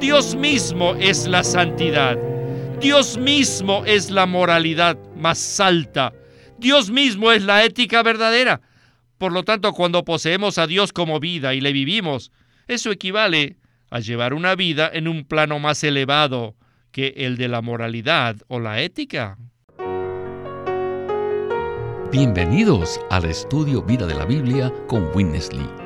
Dios mismo es la santidad. Dios mismo es la moralidad más alta. Dios mismo es la ética verdadera. Por lo tanto, cuando poseemos a Dios como vida y le vivimos, eso equivale a llevar una vida en un plano más elevado que el de la moralidad o la ética. Bienvenidos al estudio Vida de la Biblia con Witness Lee.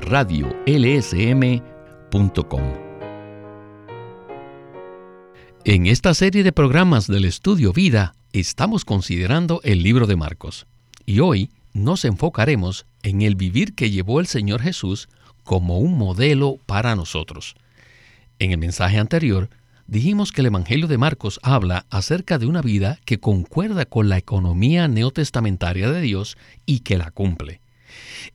radiolsm.com. En esta serie de programas del Estudio Vida estamos considerando el libro de Marcos y hoy nos enfocaremos en el vivir que llevó el Señor Jesús como un modelo para nosotros. En el mensaje anterior dijimos que el Evangelio de Marcos habla acerca de una vida que concuerda con la economía neotestamentaria de Dios y que la cumple.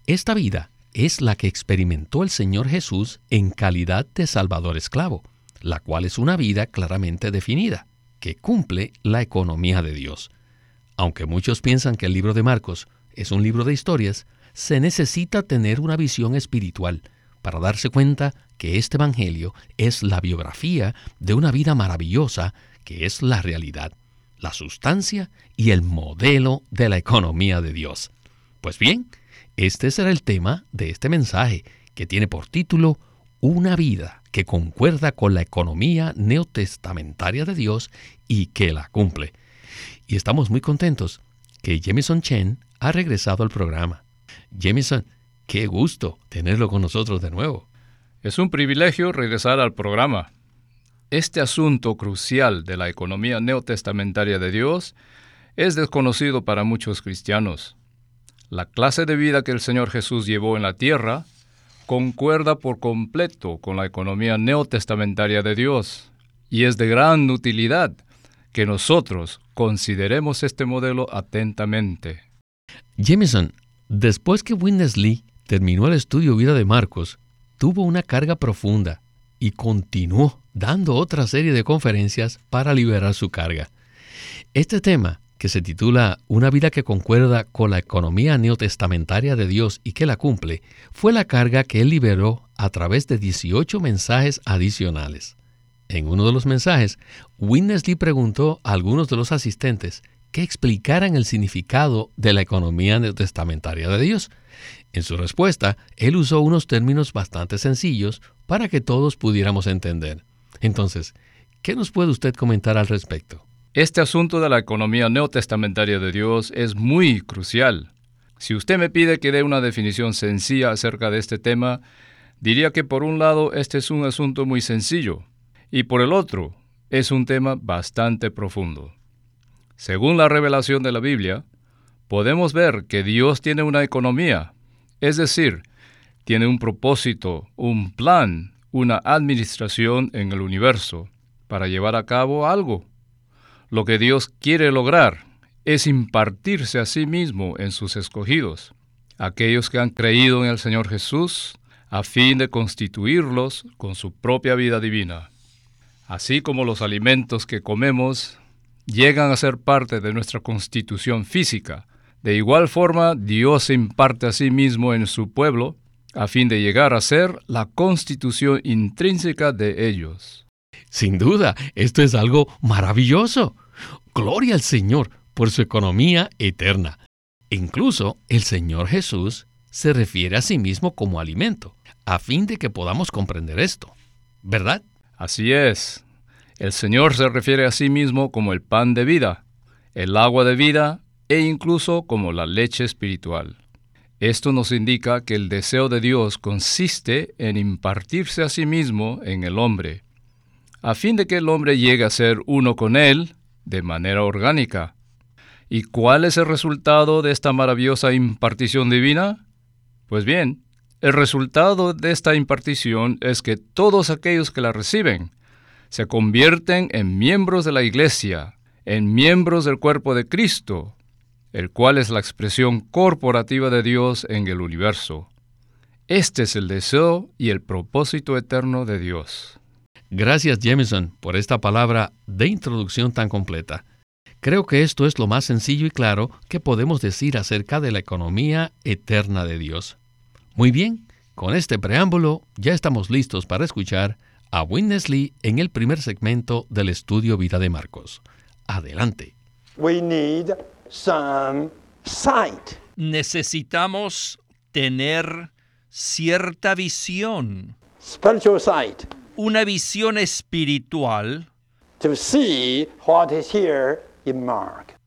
Esta vida es la que experimentó el Señor Jesús en calidad de Salvador esclavo, la cual es una vida claramente definida, que cumple la economía de Dios. Aunque muchos piensan que el libro de Marcos es un libro de historias, se necesita tener una visión espiritual para darse cuenta que este Evangelio es la biografía de una vida maravillosa que es la realidad, la sustancia y el modelo de la economía de Dios. Pues bien, este será el tema de este mensaje, que tiene por título Una vida que concuerda con la economía neotestamentaria de Dios y que la cumple. Y estamos muy contentos que Jamison Chen ha regresado al programa. Jamison, qué gusto tenerlo con nosotros de nuevo. Es un privilegio regresar al programa. Este asunto crucial de la economía neotestamentaria de Dios es desconocido para muchos cristianos. La clase de vida que el Señor Jesús llevó en la tierra concuerda por completo con la economía neotestamentaria de Dios y es de gran utilidad que nosotros consideremos este modelo atentamente. Jameson, después que Lee terminó el estudio vida de Marcos, tuvo una carga profunda y continuó dando otra serie de conferencias para liberar su carga. Este tema, que se titula Una vida que concuerda con la economía neotestamentaria de Dios y que la cumple, fue la carga que él liberó a través de 18 mensajes adicionales. En uno de los mensajes, Lee preguntó a algunos de los asistentes que explicaran el significado de la economía neotestamentaria de Dios, en su respuesta, él usó unos términos bastante sencillos para que todos pudiéramos entender. Entonces, ¿qué nos puede usted comentar al respecto? Este asunto de la economía neotestamentaria de Dios es muy crucial. Si usted me pide que dé una definición sencilla acerca de este tema, diría que por un lado este es un asunto muy sencillo y por el otro es un tema bastante profundo. Según la revelación de la Biblia, podemos ver que Dios tiene una economía es decir, tiene un propósito, un plan, una administración en el universo para llevar a cabo algo. Lo que Dios quiere lograr es impartirse a sí mismo en sus escogidos, aquellos que han creído en el Señor Jesús, a fin de constituirlos con su propia vida divina. Así como los alimentos que comemos llegan a ser parte de nuestra constitución física, de igual forma, Dios se imparte a sí mismo en su pueblo a fin de llegar a ser la constitución intrínseca de ellos. Sin duda, esto es algo maravilloso. Gloria al Señor por su economía eterna. Incluso el Señor Jesús se refiere a sí mismo como alimento, a fin de que podamos comprender esto. ¿Verdad? Así es. El Señor se refiere a sí mismo como el pan de vida, el agua de vida e incluso como la leche espiritual. Esto nos indica que el deseo de Dios consiste en impartirse a sí mismo en el hombre, a fin de que el hombre llegue a ser uno con Él de manera orgánica. ¿Y cuál es el resultado de esta maravillosa impartición divina? Pues bien, el resultado de esta impartición es que todos aquellos que la reciben se convierten en miembros de la iglesia, en miembros del cuerpo de Cristo, el cual es la expresión corporativa de Dios en el universo. Este es el deseo y el propósito eterno de Dios. Gracias Jameson por esta palabra de introducción tan completa. Creo que esto es lo más sencillo y claro que podemos decir acerca de la economía eterna de Dios. Muy bien, con este preámbulo ya estamos listos para escuchar a Winnesley en el primer segmento del estudio Vida de Marcos. Adelante. Necesitamos tener cierta visión. Una visión espiritual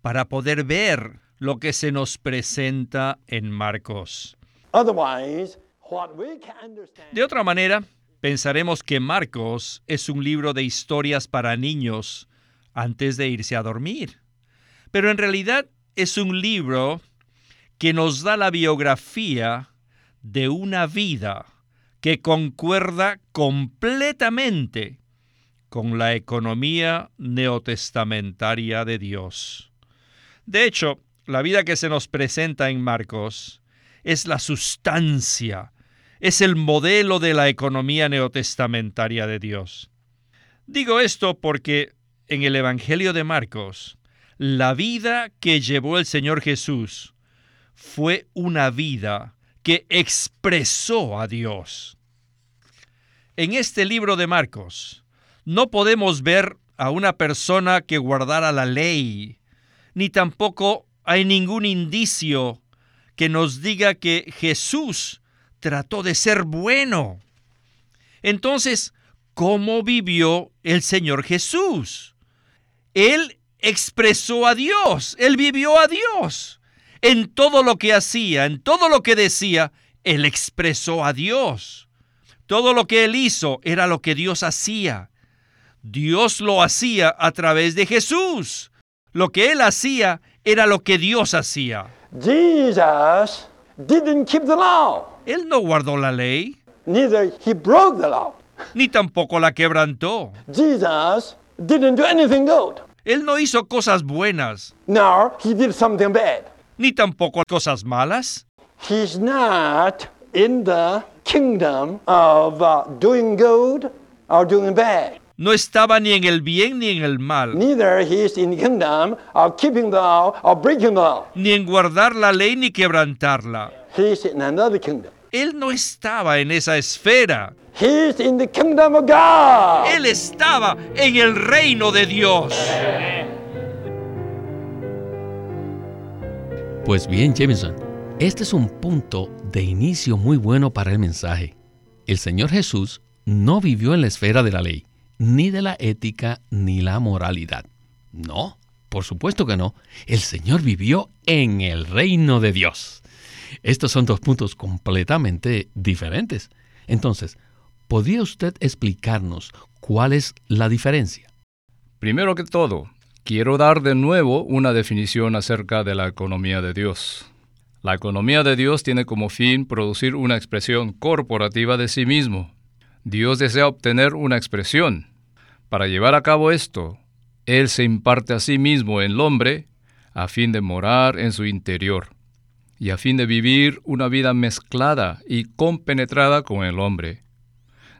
para poder ver lo que se nos presenta en Marcos. De otra manera, pensaremos que Marcos es un libro de historias para niños antes de irse a dormir. Pero en realidad es un libro que nos da la biografía de una vida que concuerda completamente con la economía neotestamentaria de Dios. De hecho, la vida que se nos presenta en Marcos es la sustancia, es el modelo de la economía neotestamentaria de Dios. Digo esto porque en el Evangelio de Marcos, la vida que llevó el Señor Jesús fue una vida que expresó a Dios. En este libro de Marcos, no podemos ver a una persona que guardara la ley, ni tampoco hay ningún indicio que nos diga que Jesús trató de ser bueno. Entonces, ¿cómo vivió el Señor Jesús? Él expresó a Dios, él vivió a Dios. En todo lo que hacía, en todo lo que decía, él expresó a Dios. Todo lo que él hizo era lo que Dios hacía. Dios lo hacía a través de Jesús. Lo que él hacía era lo que Dios hacía. Jesus didn't keep the law. Él no guardó la ley. Neither he broke the law. Ni tampoco la quebrantó. Jesus didn't do anything good. Él no hizo cosas buenas. Nor he did something bad. Ni tampoco cosas malas. He's not in the kingdom of uh, doing good or doing bad no estaba ni en el bien ni en el mal. Neither he is in the kingdom of keeping the law or breaking the law. Ni en guardar la ley ni quebrantarla. He is in another kingdom. Él no estaba en esa esfera. He is in the kingdom of God. Él estaba en el reino de Dios. Pues bien, Jameson, este es un punto de inicio muy bueno para el mensaje. El Señor Jesús no vivió en la esfera de la ley ni de la ética ni la moralidad. No, por supuesto que no. El Señor vivió en el reino de Dios. Estos son dos puntos completamente diferentes. Entonces, ¿podría usted explicarnos cuál es la diferencia? Primero que todo, quiero dar de nuevo una definición acerca de la economía de Dios. La economía de Dios tiene como fin producir una expresión corporativa de sí mismo, Dios desea obtener una expresión. Para llevar a cabo esto, Él se imparte a sí mismo en el hombre a fin de morar en su interior y a fin de vivir una vida mezclada y compenetrada con el hombre.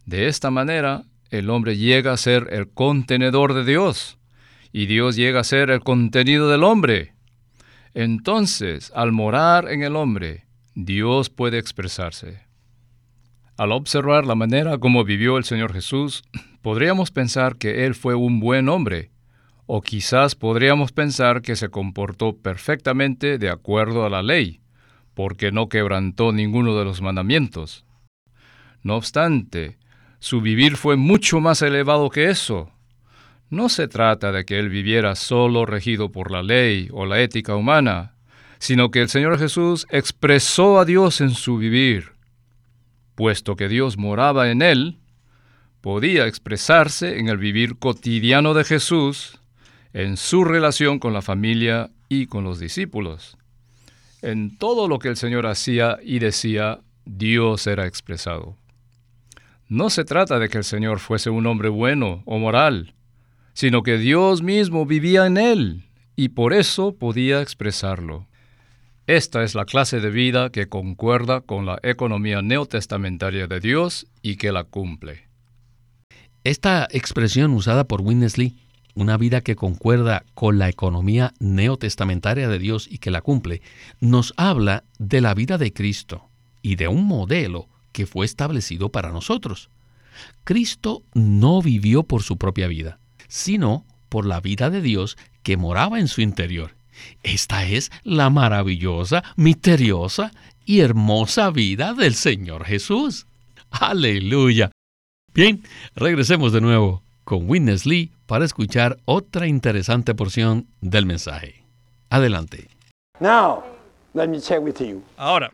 De esta manera, el hombre llega a ser el contenedor de Dios y Dios llega a ser el contenido del hombre. Entonces, al morar en el hombre, Dios puede expresarse. Al observar la manera como vivió el Señor Jesús, podríamos pensar que Él fue un buen hombre, o quizás podríamos pensar que se comportó perfectamente de acuerdo a la ley, porque no quebrantó ninguno de los mandamientos. No obstante, su vivir fue mucho más elevado que eso. No se trata de que él viviera solo regido por la ley o la ética humana, sino que el Señor Jesús expresó a Dios en su vivir puesto que Dios moraba en él, podía expresarse en el vivir cotidiano de Jesús, en su relación con la familia y con los discípulos. En todo lo que el Señor hacía y decía, Dios era expresado. No se trata de que el Señor fuese un hombre bueno o moral, sino que Dios mismo vivía en él y por eso podía expresarlo. Esta es la clase de vida que concuerda con la economía neotestamentaria de Dios y que la cumple. Esta expresión usada por Winnesley, una vida que concuerda con la economía neotestamentaria de Dios y que la cumple, nos habla de la vida de Cristo y de un modelo que fue establecido para nosotros. Cristo no vivió por su propia vida, sino por la vida de Dios que moraba en su interior. Esta es la maravillosa, misteriosa y hermosa vida del Señor Jesús. Aleluya. Bien, regresemos de nuevo con Witness Lee para escuchar otra interesante porción del mensaje. Adelante. Now, let me check with you. Ahora,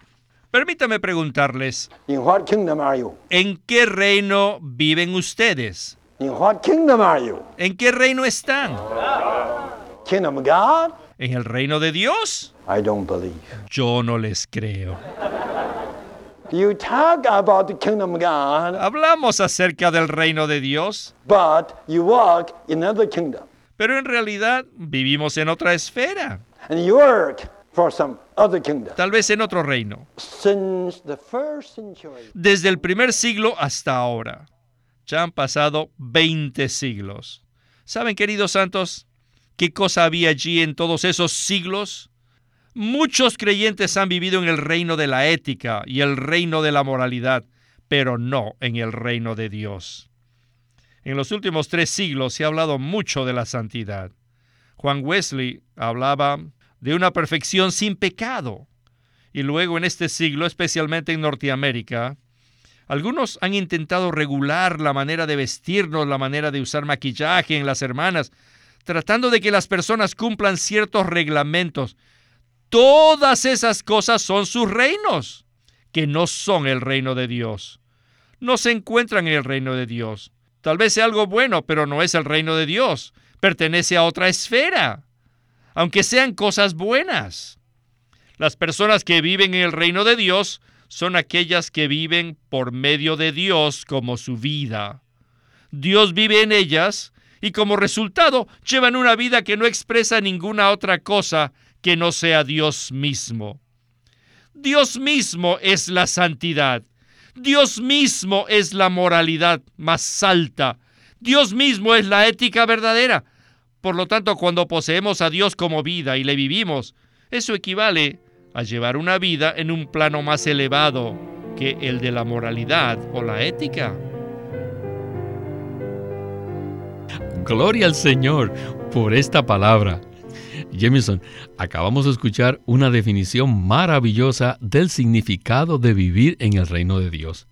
permítame preguntarles, In what kingdom are you? ¿en qué reino viven ustedes? In what kingdom are you? ¿En qué reino están? Kingdom of God? ¿En el reino de Dios? I don't believe. Yo no les creo. You talk about the kingdom of God, Hablamos acerca del reino de Dios, but you walk in another kingdom. pero en realidad vivimos en otra esfera, And you work for some other kingdom. tal vez en otro reino. Since the first century, Desde el primer siglo hasta ahora. Ya han pasado 20 siglos. ¿Saben, queridos santos, qué cosa había allí en todos esos siglos? Muchos creyentes han vivido en el reino de la ética y el reino de la moralidad, pero no en el reino de Dios. En los últimos tres siglos se ha hablado mucho de la santidad. Juan Wesley hablaba de una perfección sin pecado. Y luego en este siglo, especialmente en Norteamérica, algunos han intentado regular la manera de vestirnos, la manera de usar maquillaje en las hermanas, tratando de que las personas cumplan ciertos reglamentos. Todas esas cosas son sus reinos, que no son el reino de Dios. No se encuentran en el reino de Dios. Tal vez sea algo bueno, pero no es el reino de Dios. Pertenece a otra esfera, aunque sean cosas buenas. Las personas que viven en el reino de Dios son aquellas que viven por medio de Dios como su vida. Dios vive en ellas y como resultado llevan una vida que no expresa ninguna otra cosa que no sea Dios mismo. Dios mismo es la santidad. Dios mismo es la moralidad más alta. Dios mismo es la ética verdadera. Por lo tanto, cuando poseemos a Dios como vida y le vivimos, eso equivale a llevar una vida en un plano más elevado que el de la moralidad o la ética. Gloria al Señor por esta palabra. Jameson, acabamos de escuchar una definición maravillosa del significado de vivir en el reino de Dios.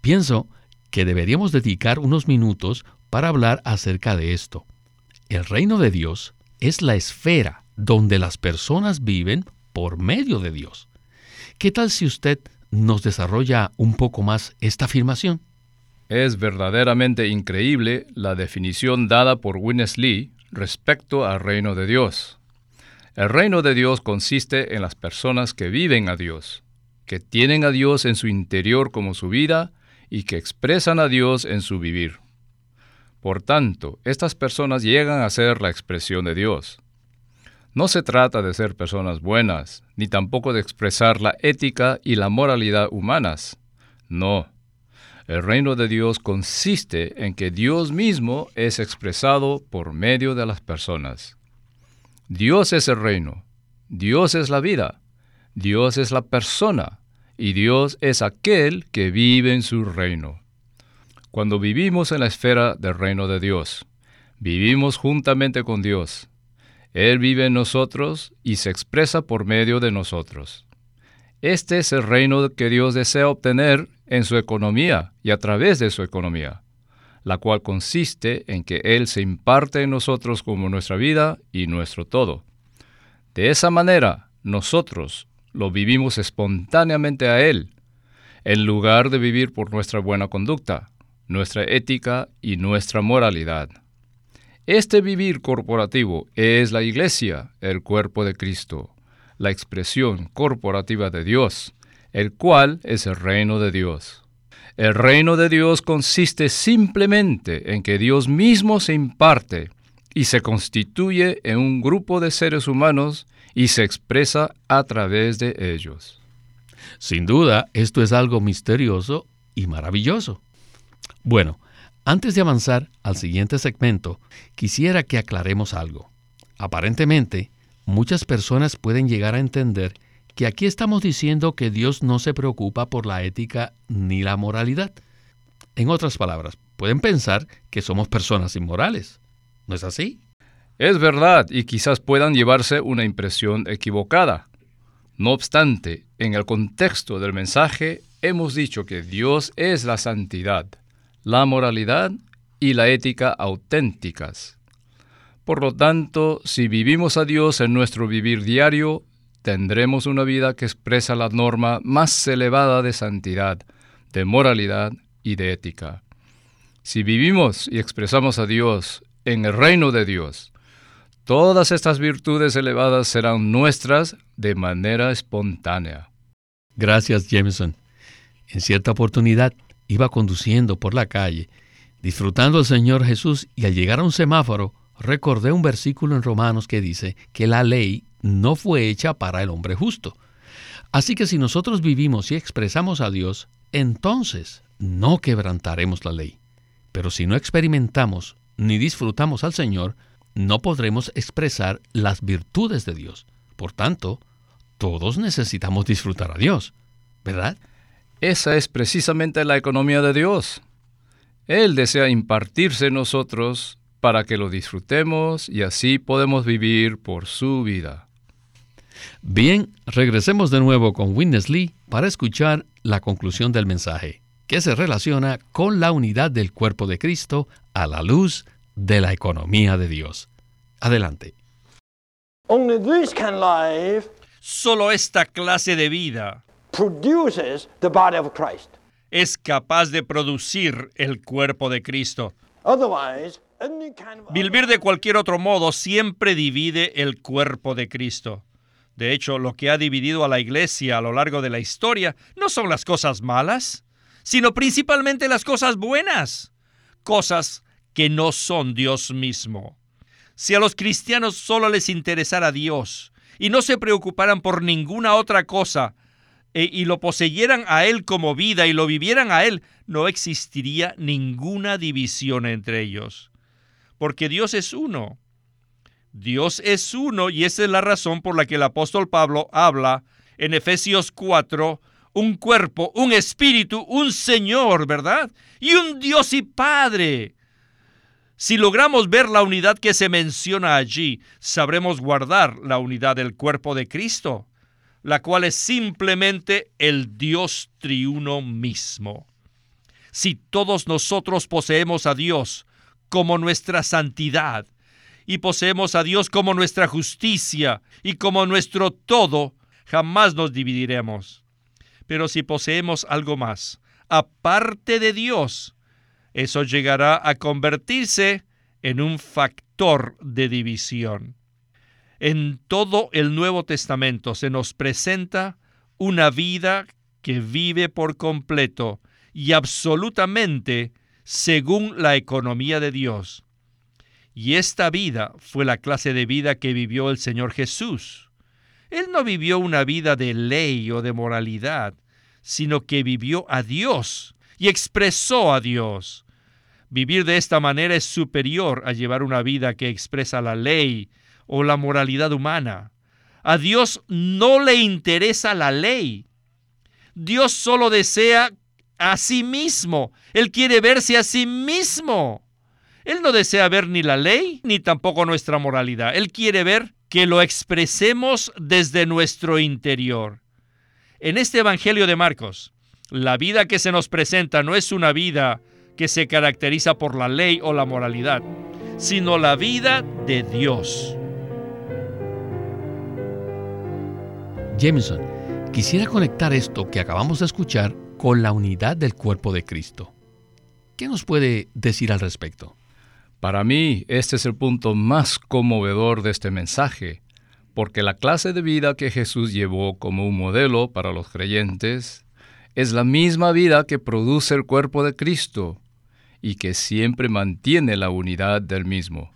Pienso que deberíamos dedicar unos minutos para hablar acerca de esto. El reino de Dios es la esfera donde las personas viven por medio de Dios. ¿Qué tal si usted nos desarrolla un poco más esta afirmación? Es verdaderamente increíble la definición dada por Witness Lee respecto al reino de Dios. El reino de Dios consiste en las personas que viven a Dios, que tienen a Dios en su interior como su vida y que expresan a Dios en su vivir. Por tanto, estas personas llegan a ser la expresión de Dios. No se trata de ser personas buenas, ni tampoco de expresar la ética y la moralidad humanas. No. El reino de Dios consiste en que Dios mismo es expresado por medio de las personas. Dios es el reino, Dios es la vida, Dios es la persona y Dios es aquel que vive en su reino. Cuando vivimos en la esfera del reino de Dios, vivimos juntamente con Dios. Él vive en nosotros y se expresa por medio de nosotros. Este es el reino que Dios desea obtener en su economía y a través de su economía, la cual consiste en que Él se imparte en nosotros como nuestra vida y nuestro todo. De esa manera, nosotros lo vivimos espontáneamente a Él, en lugar de vivir por nuestra buena conducta, nuestra ética y nuestra moralidad. Este vivir corporativo es la iglesia, el cuerpo de Cristo, la expresión corporativa de Dios, el cual es el reino de Dios. El reino de Dios consiste simplemente en que Dios mismo se imparte y se constituye en un grupo de seres humanos y se expresa a través de ellos. Sin duda, esto es algo misterioso y maravilloso. Bueno, antes de avanzar al siguiente segmento, quisiera que aclaremos algo. Aparentemente, muchas personas pueden llegar a entender que aquí estamos diciendo que Dios no se preocupa por la ética ni la moralidad. En otras palabras, pueden pensar que somos personas inmorales. ¿No es así? Es verdad, y quizás puedan llevarse una impresión equivocada. No obstante, en el contexto del mensaje hemos dicho que Dios es la santidad, la moralidad y la ética auténticas. Por lo tanto, si vivimos a Dios en nuestro vivir diario, tendremos una vida que expresa la norma más elevada de santidad, de moralidad y de ética. Si vivimos y expresamos a Dios en el reino de Dios, todas estas virtudes elevadas serán nuestras de manera espontánea. Gracias, Jameson. En cierta oportunidad iba conduciendo por la calle, disfrutando al Señor Jesús y al llegar a un semáforo, recordé un versículo en Romanos que dice que la ley no fue hecha para el hombre justo. Así que si nosotros vivimos y expresamos a Dios, entonces no quebrantaremos la ley. Pero si no experimentamos ni disfrutamos al Señor, no podremos expresar las virtudes de Dios. Por tanto, todos necesitamos disfrutar a Dios, ¿verdad? Esa es precisamente la economía de Dios. Él desea impartirse en nosotros para que lo disfrutemos y así podemos vivir por su vida. Bien, regresemos de nuevo con Witness Lee para escuchar la conclusión del mensaje, que se relaciona con la unidad del cuerpo de Cristo a la luz de la economía de Dios. Adelante. Solo esta clase de vida es capaz de producir el cuerpo de Cristo. Vivir de cualquier otro modo siempre divide el cuerpo de Cristo. De hecho, lo que ha dividido a la iglesia a lo largo de la historia no son las cosas malas, sino principalmente las cosas buenas, cosas que no son Dios mismo. Si a los cristianos solo les interesara Dios y no se preocuparan por ninguna otra cosa, e, y lo poseyeran a Él como vida y lo vivieran a Él, no existiría ninguna división entre ellos. Porque Dios es uno Dios es uno y esa es la razón por la que el apóstol Pablo habla en Efesios 4, un cuerpo, un espíritu, un Señor, ¿verdad? Y un Dios y Padre. Si logramos ver la unidad que se menciona allí, sabremos guardar la unidad del cuerpo de Cristo, la cual es simplemente el Dios triuno mismo. Si todos nosotros poseemos a Dios como nuestra santidad, y poseemos a Dios como nuestra justicia y como nuestro todo, jamás nos dividiremos. Pero si poseemos algo más, aparte de Dios, eso llegará a convertirse en un factor de división. En todo el Nuevo Testamento se nos presenta una vida que vive por completo y absolutamente según la economía de Dios. Y esta vida fue la clase de vida que vivió el Señor Jesús. Él no vivió una vida de ley o de moralidad, sino que vivió a Dios y expresó a Dios. Vivir de esta manera es superior a llevar una vida que expresa la ley o la moralidad humana. A Dios no le interesa la ley. Dios solo desea a sí mismo. Él quiere verse a sí mismo. Él no desea ver ni la ley ni tampoco nuestra moralidad. Él quiere ver que lo expresemos desde nuestro interior. En este Evangelio de Marcos, la vida que se nos presenta no es una vida que se caracteriza por la ley o la moralidad, sino la vida de Dios. Jameson, quisiera conectar esto que acabamos de escuchar con la unidad del cuerpo de Cristo. ¿Qué nos puede decir al respecto? Para mí, este es el punto más conmovedor de este mensaje, porque la clase de vida que Jesús llevó como un modelo para los creyentes es la misma vida que produce el cuerpo de Cristo y que siempre mantiene la unidad del mismo.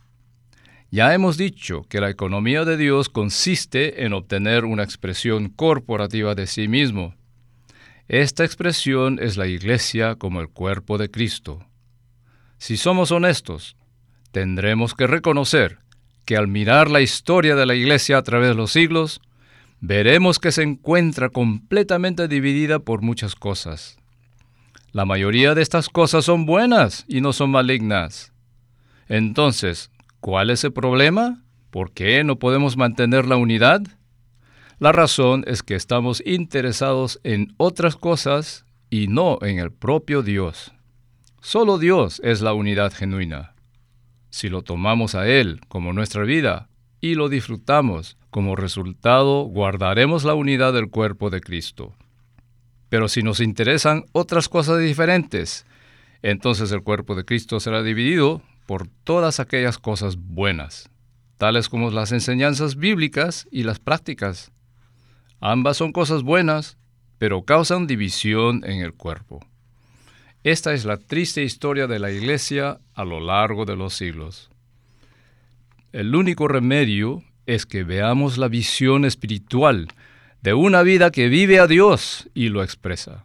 Ya hemos dicho que la economía de Dios consiste en obtener una expresión corporativa de sí mismo. Esta expresión es la Iglesia como el cuerpo de Cristo. Si somos honestos, tendremos que reconocer que al mirar la historia de la Iglesia a través de los siglos, veremos que se encuentra completamente dividida por muchas cosas. La mayoría de estas cosas son buenas y no son malignas. Entonces, ¿cuál es el problema? ¿Por qué no podemos mantener la unidad? La razón es que estamos interesados en otras cosas y no en el propio Dios. Solo Dios es la unidad genuina. Si lo tomamos a Él como nuestra vida y lo disfrutamos, como resultado guardaremos la unidad del cuerpo de Cristo. Pero si nos interesan otras cosas diferentes, entonces el cuerpo de Cristo será dividido por todas aquellas cosas buenas, tales como las enseñanzas bíblicas y las prácticas. Ambas son cosas buenas, pero causan división en el cuerpo. Esta es la triste historia de la Iglesia a lo largo de los siglos. El único remedio es que veamos la visión espiritual de una vida que vive a Dios y lo expresa.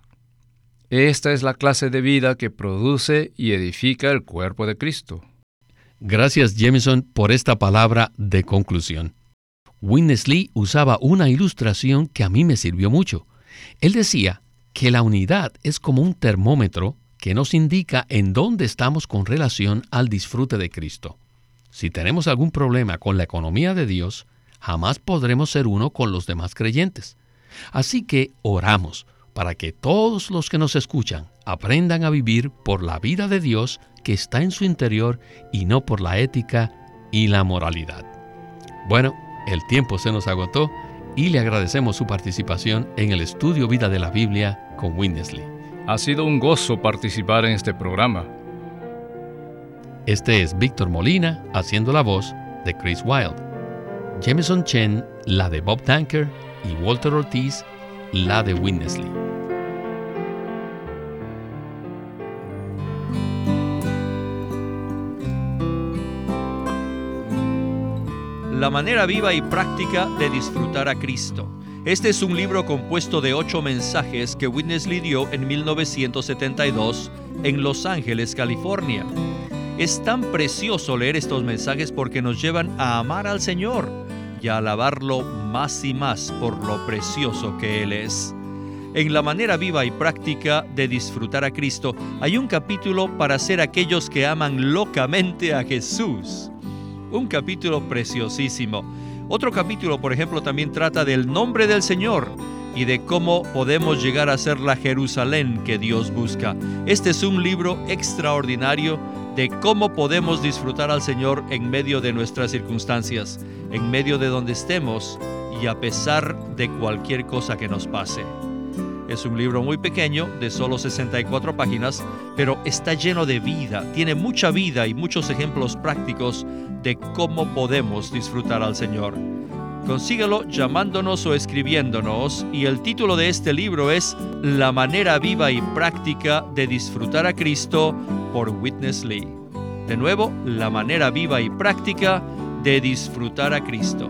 Esta es la clase de vida que produce y edifica el cuerpo de Cristo. Gracias Jameson por esta palabra de conclusión. Winnesley usaba una ilustración que a mí me sirvió mucho. Él decía que la unidad es como un termómetro que nos indica en dónde estamos con relación al disfrute de Cristo. Si tenemos algún problema con la economía de Dios, jamás podremos ser uno con los demás creyentes. Así que oramos para que todos los que nos escuchan aprendan a vivir por la vida de Dios que está en su interior y no por la ética y la moralidad. Bueno, el tiempo se nos agotó y le agradecemos su participación en el estudio Vida de la Biblia con Winnesley. Ha sido un gozo participar en este programa. Este es Víctor Molina haciendo la voz de Chris Wilde. Jameson Chen, la de Bob Tanker, y Walter Ortiz, la de Winnesley. La manera viva y práctica de disfrutar a Cristo. Este es un libro compuesto de ocho mensajes que Winnesley dio en 1972 en Los Ángeles, California. Es tan precioso leer estos mensajes porque nos llevan a amar al Señor y a alabarlo más y más por lo precioso que Él es. En la manera viva y práctica de disfrutar a Cristo hay un capítulo para ser aquellos que aman locamente a Jesús. Un capítulo preciosísimo otro capítulo, por ejemplo, también trata del nombre del Señor y de cómo podemos llegar a ser la Jerusalén que Dios busca. Este es un libro extraordinario de cómo podemos disfrutar al Señor en medio de nuestras circunstancias, en medio de donde estemos y a pesar de cualquier cosa que nos pase. Es un libro muy pequeño, de solo 64 páginas, pero está lleno de vida, tiene mucha vida y muchos ejemplos prácticos de cómo podemos disfrutar al Señor. Consígalo llamándonos o escribiéndonos y el título de este libro es La manera viva y práctica de disfrutar a Cristo por Witness Lee. De nuevo, la manera viva y práctica de disfrutar a Cristo.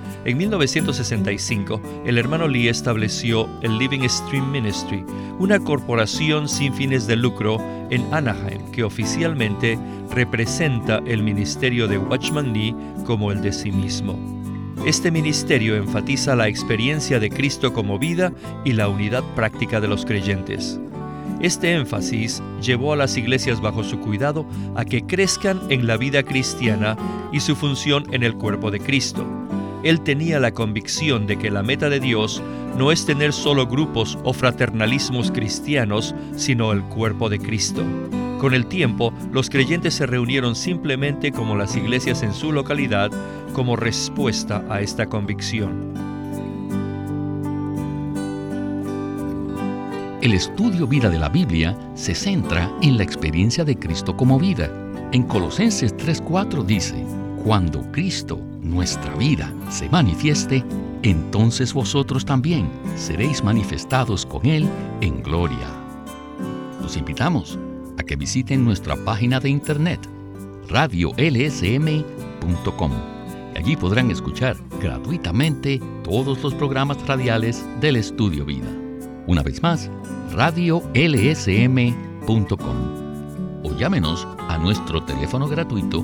En 1965, el hermano Lee estableció el Living Stream Ministry, una corporación sin fines de lucro en Anaheim que oficialmente representa el ministerio de Watchman Lee como el de sí mismo. Este ministerio enfatiza la experiencia de Cristo como vida y la unidad práctica de los creyentes. Este énfasis llevó a las iglesias bajo su cuidado a que crezcan en la vida cristiana y su función en el cuerpo de Cristo él tenía la convicción de que la meta de Dios no es tener solo grupos o fraternalismos cristianos, sino el cuerpo de Cristo. Con el tiempo, los creyentes se reunieron simplemente como las iglesias en su localidad como respuesta a esta convicción. El estudio vida de la Biblia se centra en la experiencia de Cristo como vida. En Colosenses 3:4 dice, cuando Cristo, nuestra vida, se manifieste, entonces vosotros también seréis manifestados con Él en gloria. Los invitamos a que visiten nuestra página de internet radiolsm.com. Allí podrán escuchar gratuitamente todos los programas radiales del Estudio Vida. Una vez más, radiolsm.com. O llámenos a nuestro teléfono gratuito